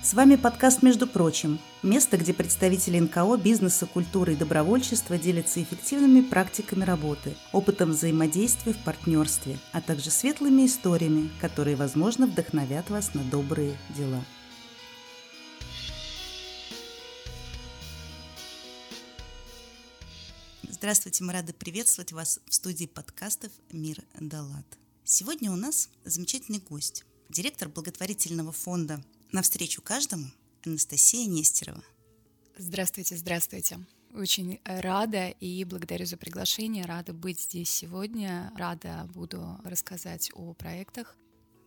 С вами подкаст «Между прочим» – место, где представители НКО, бизнеса, культуры и добровольчества делятся эффективными практиками работы, опытом взаимодействия в партнерстве, а также светлыми историями, которые, возможно, вдохновят вас на добрые дела. Здравствуйте, мы рады приветствовать вас в студии подкастов «Мир Далат». Сегодня у нас замечательный гость, директор благотворительного фонда «Навстречу каждому» Анастасия Нестерова. Здравствуйте, здравствуйте. Очень рада и благодарю за приглашение. Рада быть здесь сегодня. Рада буду рассказать о проектах.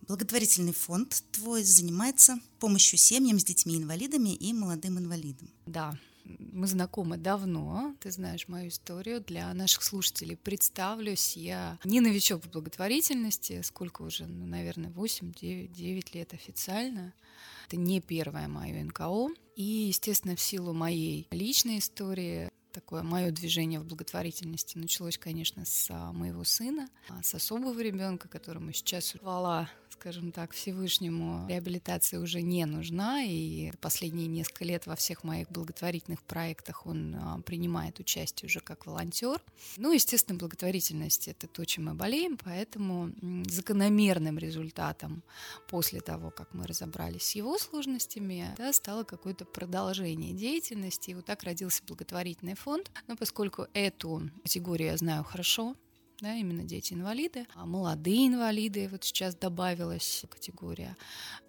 Благотворительный фонд твой занимается помощью семьям с детьми-инвалидами и молодым инвалидам. Да, мы знакомы давно, ты знаешь мою историю. Для наших слушателей представлюсь. Я не новичок в благотворительности, сколько уже, ну, наверное, 8-9 лет официально. Это не первое мое НКО. И, естественно, в силу моей личной истории, такое мое движение в благотворительности началось, конечно, с а, моего сына, а, с особого ребенка, которому сейчас хвала скажем так, Всевышнему реабилитация уже не нужна, и последние несколько лет во всех моих благотворительных проектах он а, принимает участие уже как волонтер. Ну, естественно, благотворительность — это то, чем мы болеем, поэтому закономерным результатом после того, как мы разобрались с его сложностями, да, стало какое-то продолжение деятельности, и вот так родился благотворительный фонд. Но поскольку эту категорию я знаю хорошо, да, именно дети-инвалиды, а молодые инвалиды, вот сейчас добавилась категория,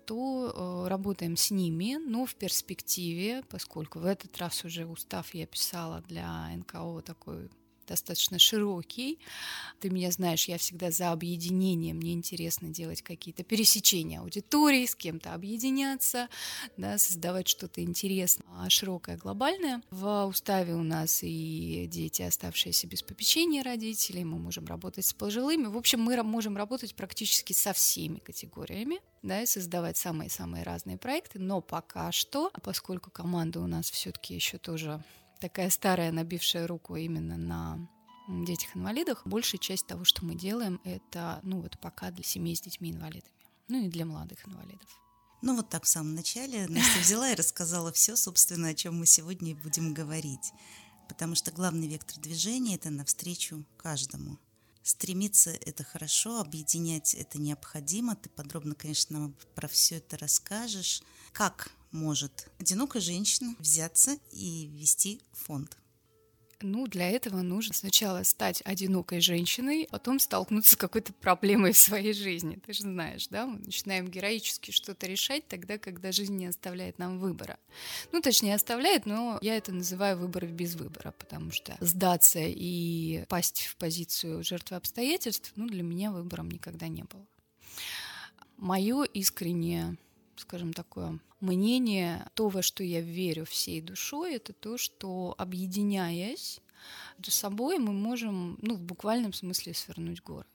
то э, работаем с ними, но в перспективе, поскольку в этот раз уже устав я писала для НКО такой достаточно широкий. Ты меня знаешь, я всегда за объединение. Мне интересно делать какие-то пересечения аудитории, с кем-то объединяться, да, создавать что-то интересное, а широкое, глобальное. В уставе у нас и дети, оставшиеся без попечения родителей, мы можем работать с пожилыми. В общем, мы можем работать практически со всеми категориями да, и создавать самые-самые разные проекты, но пока что, поскольку команда у нас все-таки еще тоже такая старая, набившая руку именно на детях-инвалидах. Большая часть того, что мы делаем, это, ну вот пока для семей с детьми-инвалидами, ну и для молодых инвалидов. Ну вот так в самом начале Настя взяла и рассказала все, собственно, о чем мы сегодня и будем говорить. Потому что главный вектор движения – это навстречу каждому. Стремиться – это хорошо, объединять – это необходимо. Ты подробно, конечно, нам про все это расскажешь. Как может одинокая женщина взяться и вести фонд? Ну, для этого нужно сначала стать одинокой женщиной, потом столкнуться с какой-то проблемой в своей жизни. Ты же знаешь, да? Мы начинаем героически что-то решать тогда, когда жизнь не оставляет нам выбора. Ну, точнее, оставляет, но я это называю выбор без выбора, потому что сдаться и пасть в позицию жертвы обстоятельств, ну, для меня выбором никогда не было. Мое искреннее скажем, такое мнение, то, во что я верю всей душой, это то, что объединяясь между собой, мы можем, ну, в буквальном смысле свернуть горы.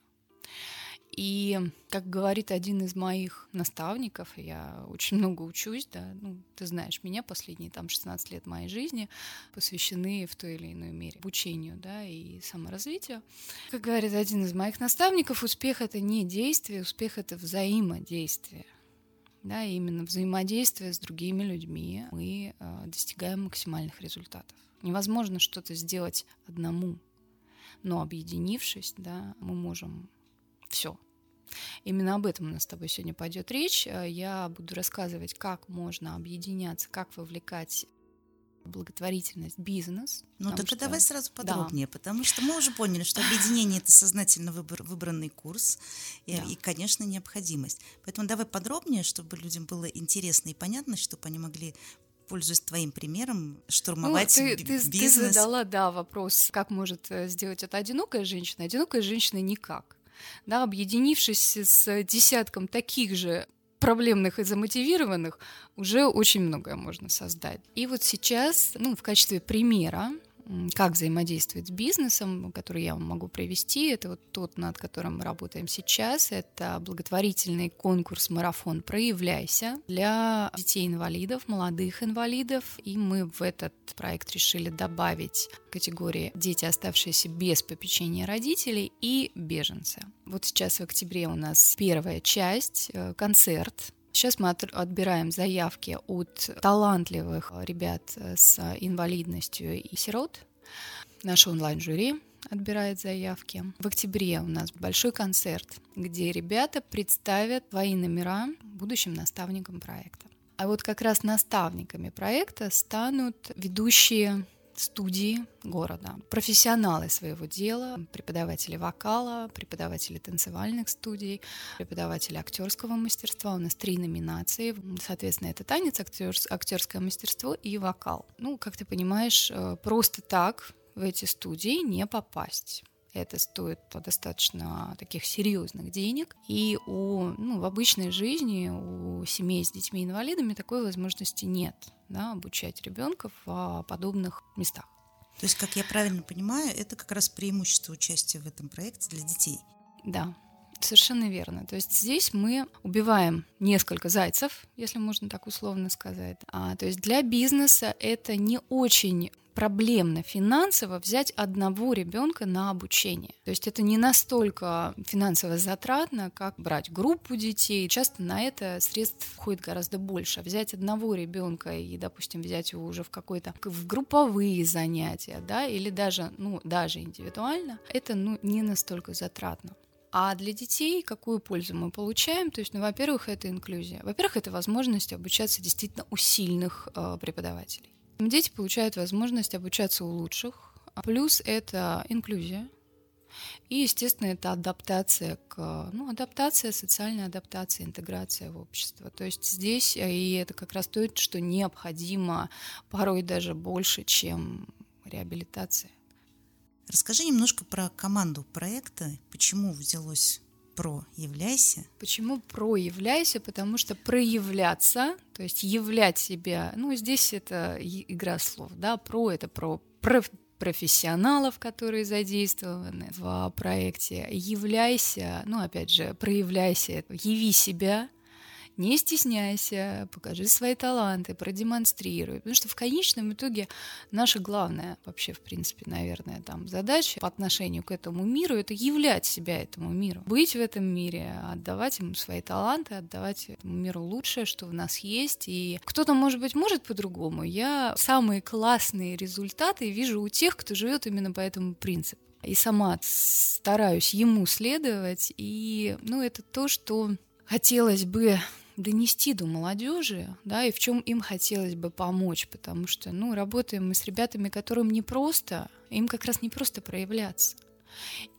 И, как говорит один из моих наставников, я очень много учусь, да, ну, ты знаешь, меня последние там 16 лет моей жизни посвящены в той или иной мере обучению, да, и саморазвитию. Как говорит один из моих наставников, успех — это не действие, успех — это взаимодействие да, именно взаимодействие с другими людьми мы э, достигаем максимальных результатов. Невозможно что-то сделать одному, но объединившись, да, мы можем все. Именно об этом у нас с тобой сегодня пойдет речь. Э, я буду рассказывать, как можно объединяться, как вовлекать благотворительность, бизнес. Ну так что... давай сразу подробнее, да. потому что мы уже поняли, что объединение это сознательно выбор, выбранный курс и, да. и, конечно, необходимость. Поэтому давай подробнее, чтобы людям было интересно и понятно, чтобы они могли пользуясь твоим примером, штурмовать ну, ты, бизнес. Ты, ты задала, да, вопрос, как может э, сделать это одинокая женщина. Одинокая женщина никак. Да, объединившись с десятком таких же проблемных и замотивированных уже очень многое можно создать. И вот сейчас, ну, в качестве примера, как взаимодействовать с бизнесом, который я вам могу привести. Это вот тот, над которым мы работаем сейчас. Это благотворительный конкурс «Марафон. Проявляйся» для детей-инвалидов, молодых инвалидов. И мы в этот проект решили добавить категории «Дети, оставшиеся без попечения родителей» и «Беженцы». Вот сейчас в октябре у нас первая часть, э, концерт Сейчас мы отбираем заявки от талантливых ребят с инвалидностью и сирот. Наше онлайн-жюри отбирает заявки. В октябре у нас большой концерт, где ребята представят свои номера будущим наставникам проекта. А вот как раз наставниками проекта станут ведущие студии города, профессионалы своего дела, преподаватели вокала, преподаватели танцевальных студий, преподаватели актерского мастерства. У нас три номинации. Соответственно, это танец, актерское мастерство и вокал. Ну, как ты понимаешь, э, просто так в эти студии не попасть. Это стоит достаточно таких серьезных денег. И у, ну, в обычной жизни у семей с детьми-инвалидами такой возможности нет да, обучать ребенка в подобных местах. То есть, как я правильно понимаю, это как раз преимущество участия в этом проекте для детей. Да, Совершенно верно. То есть здесь мы убиваем несколько зайцев, если можно так условно сказать. А, то есть для бизнеса это не очень проблемно финансово взять одного ребенка на обучение. То есть это не настолько финансово затратно, как брать группу детей. Часто на это средств входит гораздо больше. Взять одного ребенка и, допустим, взять его уже в какой-то в групповые занятия, да, или даже, ну, даже индивидуально, это ну, не настолько затратно. А для детей какую пользу мы получаем? То есть, ну, во-первых, это инклюзия. Во-первых, это возможность обучаться действительно у сильных э, преподавателей. Дети получают возможность обучаться у лучших. Плюс это инклюзия. И, естественно, это адаптация к, ну, адаптация, социальная адаптация, интеграция в общество. То есть здесь, э, и это как раз то, что необходимо порой даже больше, чем реабилитация. Расскажи немножко про команду проекта, почему взялось проявляйся. Почему проявляйся? Потому что проявляться, то есть являть себя, ну, здесь это игра слов, да, про это про, про профессионалов, которые задействованы в проекте. Являйся, ну, опять же, проявляйся, яви себя, не стесняйся, покажи свои таланты, продемонстрируй. Потому что в конечном итоге наша главная вообще, в принципе, наверное, там задача по отношению к этому миру — это являть себя этому миру. Быть в этом мире, отдавать ему свои таланты, отдавать этому миру лучшее, что в нас есть. И кто-то, может быть, может по-другому. Я самые классные результаты вижу у тех, кто живет именно по этому принципу и сама стараюсь ему следовать. И, ну, это то, что хотелось бы донести до молодежи, да, и в чем им хотелось бы помочь, потому что, ну, работаем мы с ребятами, которым не просто, им как раз не просто проявляться.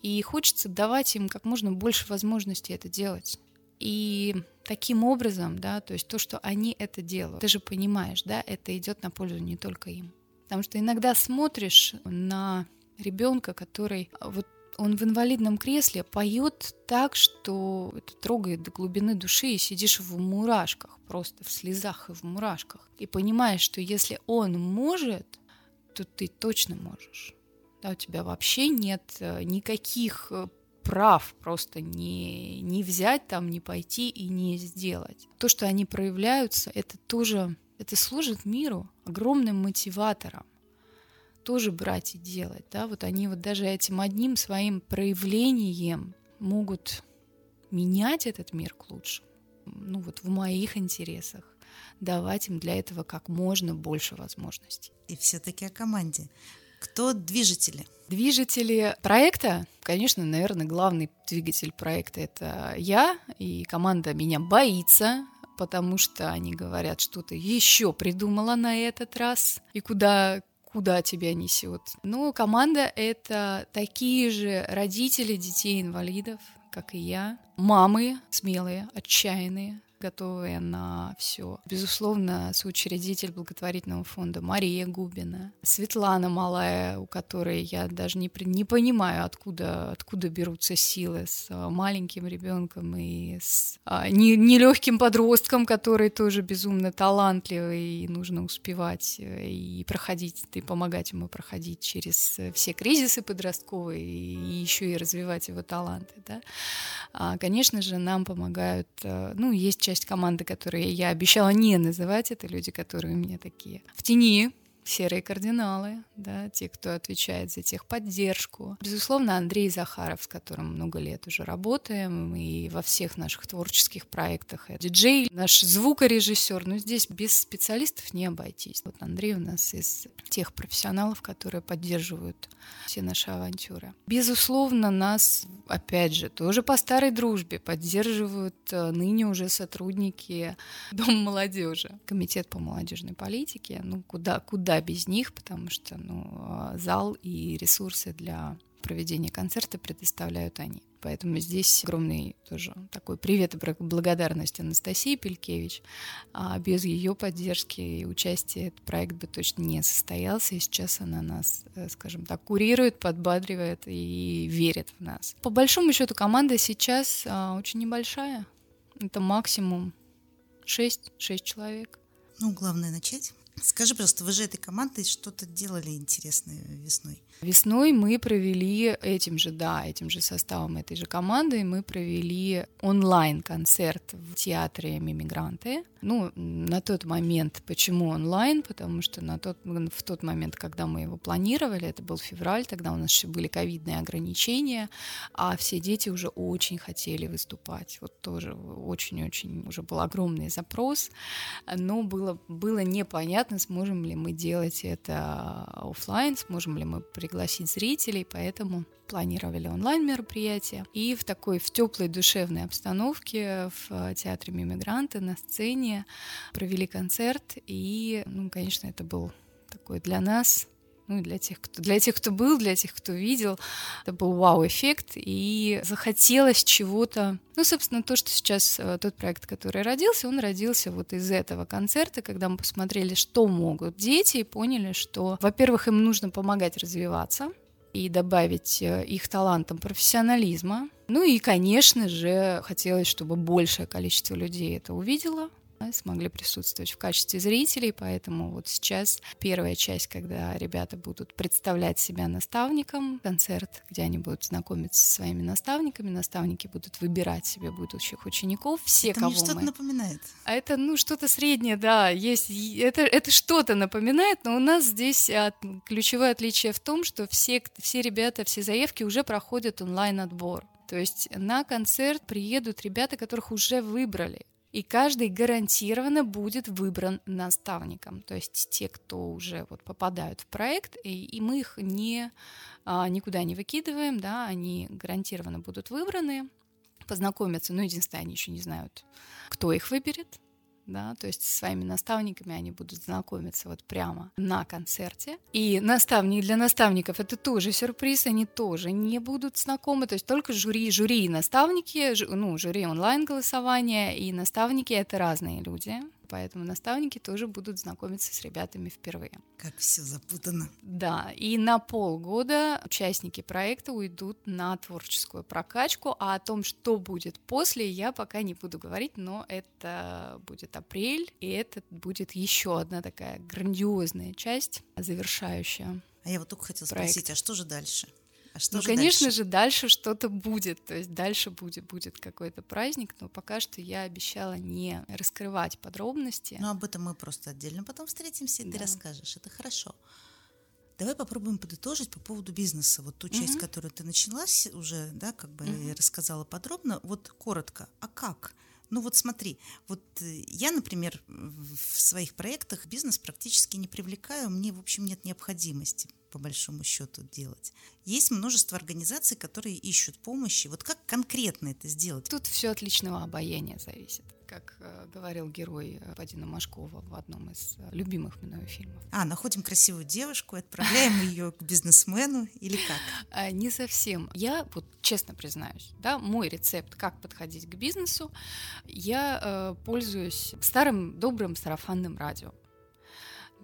И хочется давать им как можно больше возможностей это делать. И таким образом, да, то есть то, что они это делают, ты же понимаешь, да, это идет на пользу не только им. Потому что иногда смотришь на ребенка, который вот он в инвалидном кресле поет так, что это трогает до глубины души, и сидишь в мурашках, просто в слезах и в мурашках. И понимаешь, что если он может, то ты точно можешь. Да, у тебя вообще нет э, никаких э, прав просто не, не взять там, не пойти и не сделать. То, что они проявляются, это тоже, это служит миру огромным мотиватором тоже брать и делать, да, вот они вот даже этим одним своим проявлением могут менять этот мир к лучшему, ну вот в моих интересах, давать им для этого как можно больше возможностей. И все-таки о команде. Кто движители? Движители проекта, конечно, наверное, главный двигатель проекта это я, и команда меня боится, потому что они говорят, что ты еще придумала на этот раз, и куда куда тебя несет. Ну, команда — это такие же родители детей-инвалидов, как и я, мамы смелые, отчаянные, готовые на все. Безусловно, соучредитель благотворительного фонда Мария Губина, Светлана Малая, у которой я даже не, не понимаю, откуда, откуда берутся силы с а, маленьким ребенком и с а, нелегким не подростком, который тоже безумно талантливый, и нужно успевать э, и проходить, и помогать ему проходить через э, все кризисы подростковые, и еще и развивать его таланты. Да? А, конечно же, нам помогают, э, ну, есть часть команды, которые я обещала не называть, это люди, которые у меня такие в тени, серые кардиналы, да, те, кто отвечает за техподдержку. Безусловно, Андрей Захаров, с которым много лет уже работаем, и во всех наших творческих проектах. Это диджей, наш звукорежиссер. Но здесь без специалистов не обойтись. Вот Андрей у нас из тех профессионалов, которые поддерживают все наши авантюры. Безусловно, нас, опять же, тоже по старой дружбе поддерживают э, ныне уже сотрудники Дома молодежи, Комитет по молодежной политике. Ну, куда, куда без них, потому что ну, а, зал и ресурсы для проведения концерта предоставляют они. Поэтому здесь огромный тоже такой привет и благодарность Анастасии Пелькевич. А без ее поддержки и участия этот проект бы точно не состоялся. И сейчас она нас, э, скажем так, курирует, подбадривает и верит в нас. По большому счету команда сейчас а, очень небольшая. Это максимум 6, 6 человек. Ну, главное начать. Скажи, просто, вы же этой командой что-то делали интересное весной? Весной мы провели этим же, да, этим же составом этой же команды, мы провели онлайн-концерт в театре «Мимигранты». Ну, на тот момент, почему онлайн? Потому что на тот, в тот момент, когда мы его планировали, это был февраль, тогда у нас еще были ковидные ограничения, а все дети уже очень хотели выступать. Вот тоже очень-очень уже был огромный запрос, но было, было непонятно, сможем ли мы делать это офлайн, сможем ли мы при пригласить зрителей, поэтому планировали онлайн-мероприятие. И в такой, в теплой душевной обстановке в э, театре «Мимигранты» на сцене провели концерт. И, ну, конечно, это был такой для нас ну и для тех, кто, для тех, кто был, для тех, кто видел, это был вау-эффект, и захотелось чего-то. Ну, собственно, то, что сейчас э, тот проект, который родился, он родился вот из этого концерта, когда мы посмотрели, что могут дети, и поняли, что, во-первых, им нужно помогать развиваться, и добавить э, их талантам профессионализма. Ну и, конечно же, хотелось, чтобы большее количество людей это увидело, смогли присутствовать в качестве зрителей, поэтому вот сейчас первая часть, когда ребята будут представлять себя наставникам, концерт, где они будут знакомиться со своими наставниками, наставники будут выбирать себе будущих учеников, все, это кого мне что-то мы... напоминает. А это, ну, что-то среднее, да, есть, это, это что-то напоминает, но у нас здесь от, ключевое отличие в том, что все, все ребята, все заявки уже проходят онлайн-отбор. То есть на концерт приедут ребята, которых уже выбрали и каждый гарантированно будет выбран наставником. То есть те, кто уже вот попадают в проект, и, и мы их не, а, никуда не выкидываем, да, они гарантированно будут выбраны, познакомятся, но единственное, они еще не знают, кто их выберет, да, то есть со своими наставниками они будут знакомиться вот прямо на концерте. И наставник для наставников это тоже сюрприз, они тоже не будут знакомы, то есть только жюри, жюри и наставники, ну, жюри онлайн голосования и наставники это разные люди, поэтому наставники тоже будут знакомиться с ребятами впервые. Как все запутано. Да, и на полгода участники проекта уйдут на творческую прокачку, а о том, что будет после, я пока не буду говорить, но это будет апрель, и это будет еще одна такая грандиозная часть, завершающая. А я вот только хотела проект. спросить, а что же дальше? А что ну, же конечно дальше? же, дальше что-то будет. То есть дальше будет, будет какой-то праздник, но пока что я обещала не раскрывать подробности. Ну, об этом мы просто отдельно потом встретимся, и да. ты расскажешь. Это хорошо. Давай попробуем подытожить по поводу бизнеса. Вот ту часть, угу. которую ты начала уже, да, как бы угу. рассказала подробно. Вот коротко, а как? Ну вот смотри, вот э, я, например, в своих проектах бизнес практически не привлекаю, мне, в общем, нет необходимости по большому счету делать. Есть множество организаций, которые ищут помощи. Вот как конкретно это сделать? Тут все от личного обаяния зависит как э, говорил герой э, Вадина Машкова в одном из э, любимых мною фильмов. А, находим красивую девушку, отправляем ее к бизнесмену или как? А, не совсем. Я вот честно признаюсь, да, мой рецепт, как подходить к бизнесу, я э, пользуюсь старым добрым сарафанным радио.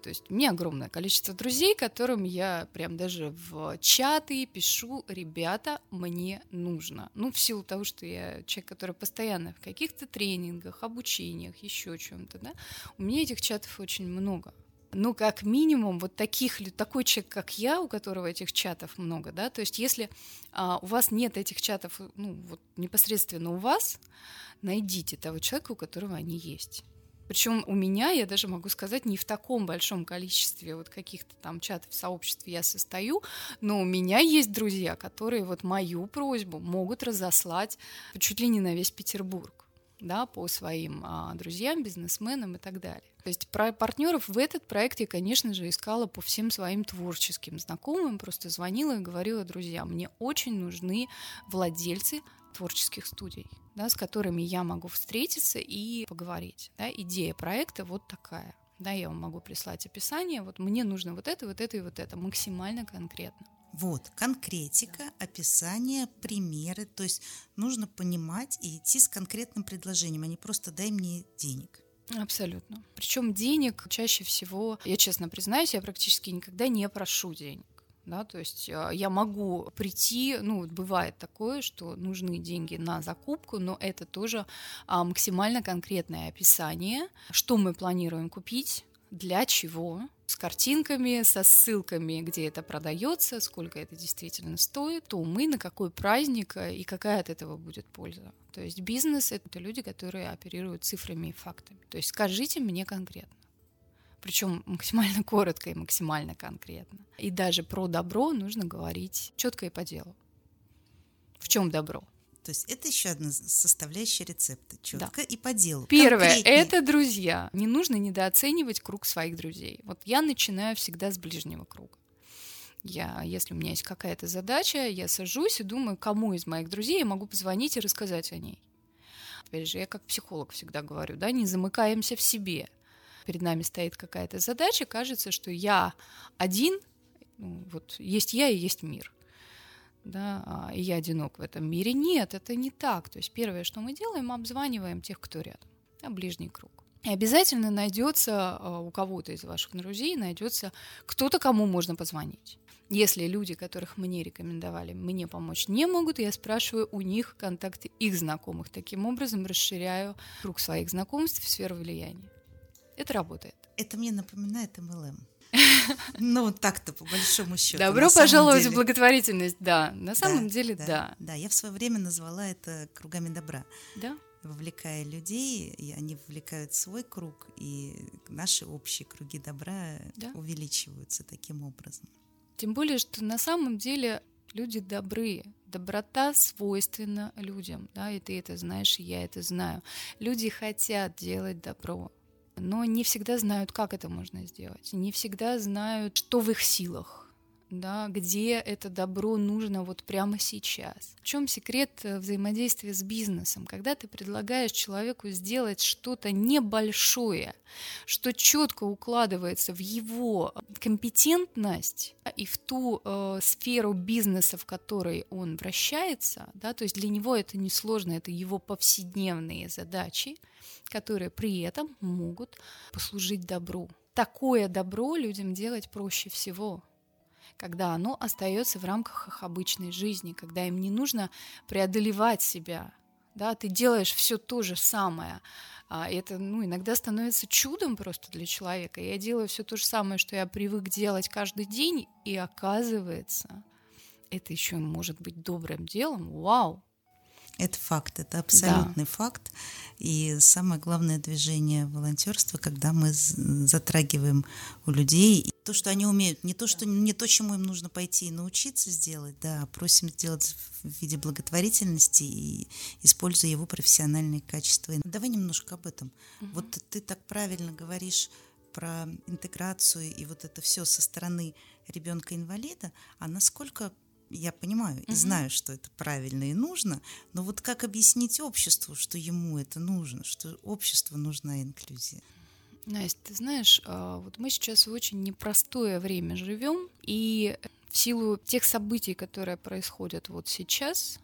То есть у меня огромное количество друзей, которым я прям даже в чаты пишу, ребята, мне нужно. Ну, в силу того, что я человек, который постоянно в каких-то тренингах, обучениях, еще чем-то, да, у меня этих чатов очень много. Ну, как минимум, вот таких, такой человек, как я, у которого этих чатов много, да, то есть если а, у вас нет этих чатов, ну, вот непосредственно у вас, найдите того человека, у которого они есть Причем у меня, я даже могу сказать, не в таком большом количестве вот каких-то там чатов, сообществ я состою, но у меня есть друзья, которые вот мою просьбу могут разослать чуть ли не на весь Петербург да, по своим а, друзьям, бизнесменам и так далее. То есть про партнеров в этот проект я, конечно же, искала по всем своим творческим знакомым, просто звонила и говорила, друзья, мне очень нужны владельцы творческих студий, да, с которыми я могу встретиться и поговорить. Да. Идея проекта вот такая. Да, я вам могу прислать описание, вот мне нужно вот это, вот это и вот это, максимально конкретно. Вот, конкретика, описание, примеры. То есть нужно понимать и идти с конкретным предложением, а не просто дай мне денег. Абсолютно. Причем денег чаще всего, я честно признаюсь, я практически никогда не прошу денег. Да, то есть э, я могу прийти, ну, бывает такое, что нужны деньги на закупку, но это тоже а, максимально конкретное описание, что мы планируем купить, для чего, с картинками, со ссылками, где это продается, сколько это действительно стоит, то мы на какой праздник э, и какая от этого будет польза. То есть бизнес — это люди, которые оперируют цифрами и фактами. То есть скажите мне конкретно. Причем максимально коротко и максимально конкретно. И даже про добро нужно говорить четко и по делу. В чем добро? То есть это еще одна составляющая рецепта, четко да. и по делу. Первое Конкретнее. это друзья. Не нужно недооценивать круг своих друзей. Вот я начинаю всегда с ближнего круга. Я, если у меня есть какая-то задача, я сажусь и думаю, кому из моих друзей я могу позвонить и рассказать о ней. Опять же, я как психолог всегда говорю, да, не замыкаемся в себе. Перед нами стоит какая-то задача, кажется, что я один, ну, вот есть я и есть мир да, а, и я одинок в этом мире. Нет, это не так. То есть первое, что мы делаем, мы обзваниваем тех, кто рядом, да, ближний круг. И обязательно найдется а, у кого-то из ваших друзей, найдется кто-то, кому можно позвонить. Если люди, которых мне рекомендовали, мне помочь не могут, я спрашиваю у них контакты их знакомых. Таким образом расширяю круг своих знакомств в сферу влияния. Это работает. Это мне напоминает MLM. Ну, так-то, по большому счету. Добро пожаловать деле. в благотворительность, да. На самом да, деле, да, да. Да, я в свое время назвала это кругами добра. Да. Вовлекая людей, и они вовлекают свой круг, и наши общие круги добра да. увеличиваются таким образом. Тем более, что на самом деле люди добрые. Доброта свойственна людям, да, и ты это знаешь, и я это знаю. Люди хотят делать добро но не всегда знают, как это можно сделать, не всегда знают, что в их силах да, где это добро нужно вот прямо сейчас. В чем секрет э, взаимодействия с бизнесом? Когда ты предлагаешь человеку сделать что-то небольшое, что четко укладывается в его компетентность и в ту э, сферу бизнеса, в которой он вращается, да, то есть для него это не сложно, это его повседневные задачи, которые при этом могут послужить добру. Такое добро людям делать проще всего когда оно остается в рамках их обычной жизни, когда им не нужно преодолевать себя, да, ты делаешь все то же самое. А это ну, иногда становится чудом просто для человека. Я делаю все то же самое, что я привык делать каждый день, и оказывается, это еще может быть добрым делом. Вау! Это факт, это абсолютный да. факт. И самое главное движение волонтерства, когда мы затрагиваем у людей то, что они умеют, не то, что не то, чему им нужно пойти и научиться сделать, да, а просим сделать в виде благотворительности и используя его профессиональные качества. Давай немножко об этом. Угу. Вот ты так правильно говоришь про интеграцию и вот это все со стороны ребенка-инвалида, а насколько я понимаю и знаю, что это правильно и нужно, но вот как объяснить обществу, что ему это нужно, что обществу нужна инклюзия? Настя, ты знаешь, а, вот мы сейчас в очень непростое время живем, и в силу тех событий, которые происходят вот сейчас,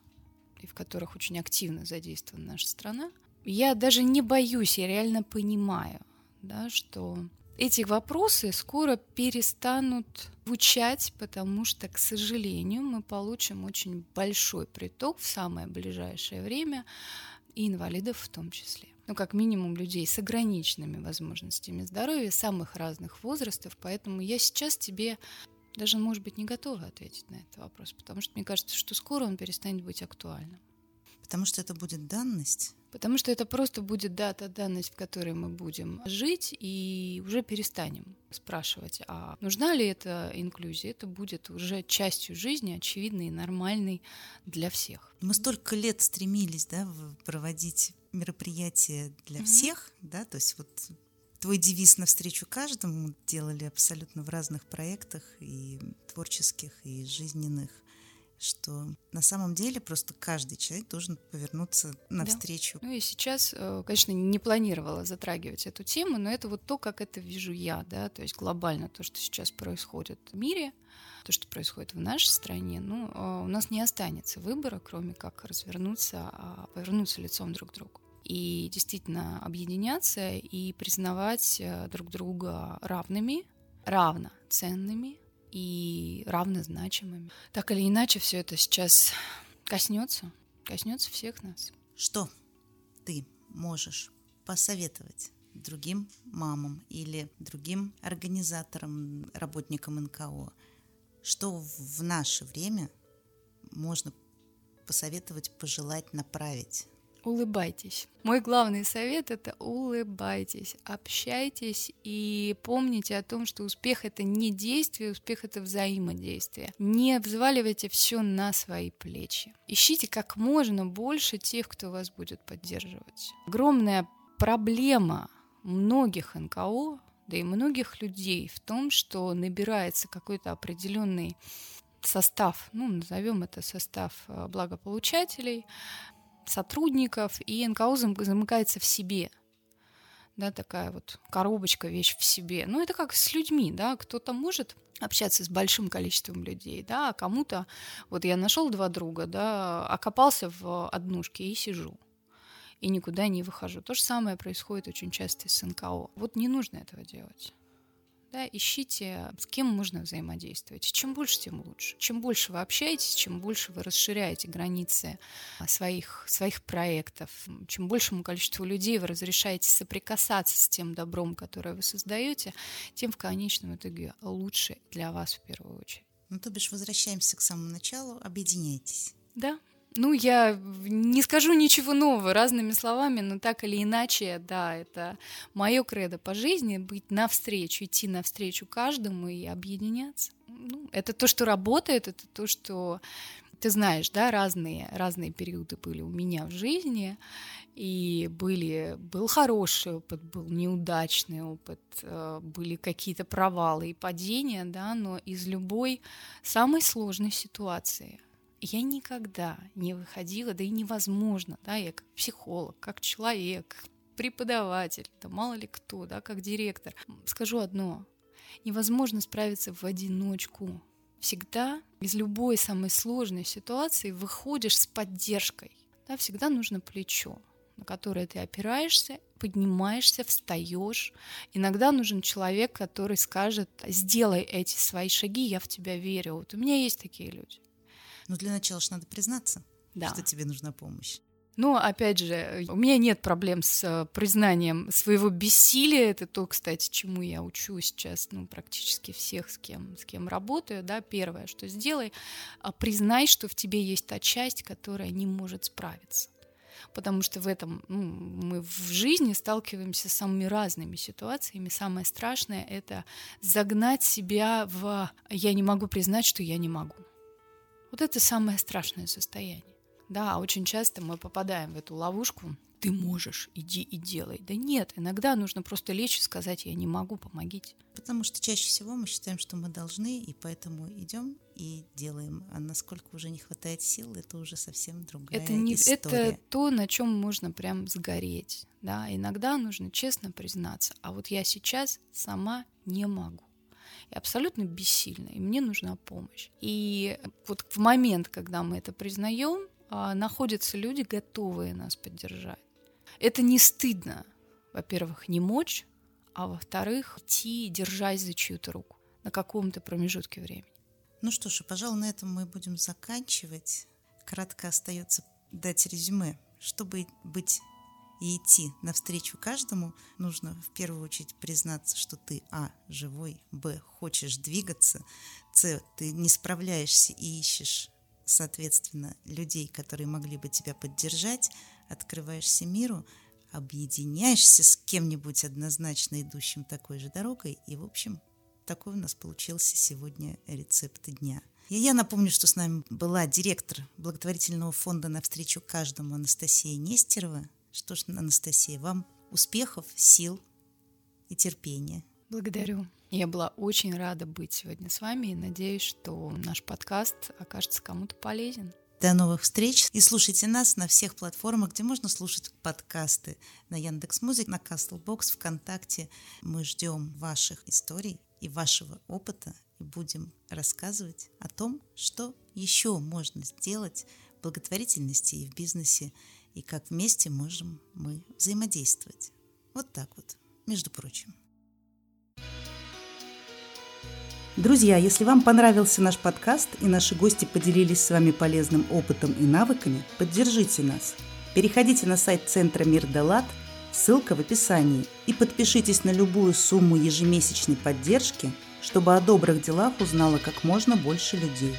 и в которых очень активно задействована наша страна, я даже не боюсь, я реально понимаю, да, что эти вопросы скоро перестанут звучать, потому что, к сожалению, мы получим очень большой приток в самое ближайшее время, и инвалидов в том числе. Ну, как минимум, людей с ограниченными возможностями здоровья, самых разных возрастов. Поэтому я сейчас тебе даже, может быть, не готова ответить на этот вопрос, потому что мне кажется, что скоро он перестанет быть актуальным. Потому что это будет данность. Потому что это просто будет дата, данность, в которой мы будем жить, и уже перестанем спрашивать, а нужна ли эта инклюзия. Это будет уже частью жизни, очевидной и нормальной для всех. Мы столько лет стремились да, проводить мероприятия для mm-hmm. всех, да, то есть вот твой девиз навстречу каждому делали абсолютно в разных проектах и творческих, и жизненных что на самом деле просто каждый человек должен повернуться навстречу. Да. Ну и сейчас, э, конечно, не планировала затрагивать эту тему, но это вот то, как это вижу я, да, то есть глобально то, что сейчас происходит в мире, то, что происходит в нашей стране, ну, э, у нас не останется выбора, кроме как развернуться, а повернуться лицом друг к другу и действительно объединяться и признавать э, друг друга равными, равноценными, и равнозначимыми. Так или иначе, все это сейчас коснется, коснется всех нас. Что ты можешь посоветовать другим мамам или другим организаторам, работникам НКО, что в наше время можно посоветовать, пожелать, направить Улыбайтесь. Мой главный совет — это улыбайтесь, общайтесь и помните о том, что успех — это не действие, успех — это взаимодействие. Не взваливайте все на свои плечи. Ищите как можно больше тех, кто вас будет поддерживать. Огромная проблема многих НКО, да и многих людей в том, что набирается какой-то определенный состав, ну, назовем это состав э, благополучателей, сотрудников, и НКО замыкается в себе. Да, такая вот коробочка, вещь в себе. Ну, это как с людьми, да, кто-то может общаться с большим количеством людей, да, а кому-то, вот я нашел два друга, да, окопался в однушке и сижу и никуда не выхожу. То же самое происходит очень часто с НКО. Вот не нужно этого делать да, ищите, с кем можно взаимодействовать. Чем больше, тем лучше. Чем больше вы общаетесь, чем больше вы расширяете границы а, своих, своих проектов, чем большему количеству людей вы разрешаете соприкасаться с тем добром, которое вы создаете, тем в конечном итоге лучше для вас в первую очередь. Ну, то бишь, возвращаемся к самому началу, объединяйтесь. Да, ну, я не скажу ничего нового разными словами, но так или иначе, да, это мое кредо по жизни, быть навстречу, идти навстречу каждому и объединяться. Ну, это то, что работает, это то, что ты знаешь, да, разные, разные периоды были у меня в жизни, и были, был хороший опыт, был неудачный опыт, э, были какие-то провалы и падения, да, но из любой самой сложной ситуации – я никогда не выходила, да и невозможно, да, я как психолог, как человек, преподаватель, да мало ли кто, да, как директор. Скажу одно, невозможно справиться в одиночку. Всегда из любой самой сложной ситуации выходишь с поддержкой. Да, всегда нужно плечо, на которое ты опираешься, поднимаешься, встаешь. Иногда нужен человек, который скажет, сделай эти свои шаги, я в тебя верю. Вот у меня есть такие люди. Но для начала же надо признаться, да. что тебе нужна помощь. Ну, опять же, у меня нет проблем с э, признанием своего бессилия. Это то, кстати, чему я учу сейчас, ну, практически всех, с кем, с кем работаю, да. Первое, что сделай, а, признай, что в тебе есть та часть, которая не может справиться. Потому что в этом ну, мы в жизни сталкиваемся с самыми разными ситуациями. Самое страшное — это загнать себя в «я не могу признать, что я не могу». Вот это самое страшное состояние. Да, очень часто мы попадаем в эту ловушку. Ты можешь, иди и делай. Да нет, иногда нужно просто лечь и сказать, я не могу, помогите. Потому что чаще всего мы считаем, что мы должны, и поэтому идем и делаем. А насколько уже не хватает сил, это уже совсем другая это не, история. Это то, на чем можно прям сгореть. Да? Иногда нужно честно признаться, а вот я сейчас сама не могу и абсолютно бессильна, и мне нужна помощь. И вот в момент, когда мы это признаем, а, находятся люди, готовые нас поддержать. Это не стыдно, во-первых, не мочь, а во-вторых, идти, держась за чью-то руку на каком-то промежутке времени. Ну что ж, пожалуй, на этом мы будем заканчивать. Кратко остается дать резюме. Чтобы быть и идти навстречу каждому, нужно в первую очередь признаться, что ты, а, живой, б, хочешь двигаться, с, ты не справляешься и ищешь соответственно, людей, которые могли бы тебя поддержать, открываешься миру, объединяешься с кем-нибудь однозначно идущим такой же дорогой, и, в общем, такой у нас получился сегодня рецепт дня. И я напомню, что с нами была директор благотворительного фонда «Навстречу каждому» Анастасия Нестерова. Что ж, Анастасия, вам успехов, сил и терпения. Благодарю. Я была очень рада быть сегодня с вами и надеюсь, что наш подкаст окажется кому-то полезен. До новых встреч и слушайте нас на всех платформах, где можно слушать подкасты. На Яндекс Музык, на Castlebox, ВКонтакте. Мы ждем ваших историй и вашего опыта и будем рассказывать о том, что еще можно сделать в благотворительности и в бизнесе, и как вместе можем мы взаимодействовать. Вот так вот, между прочим. Друзья, если вам понравился наш подкаст и наши гости поделились с вами полезным опытом и навыками, поддержите нас. Переходите на сайт Центра Мир Далат, ссылка в описании, и подпишитесь на любую сумму ежемесячной поддержки, чтобы о добрых делах узнало как можно больше людей.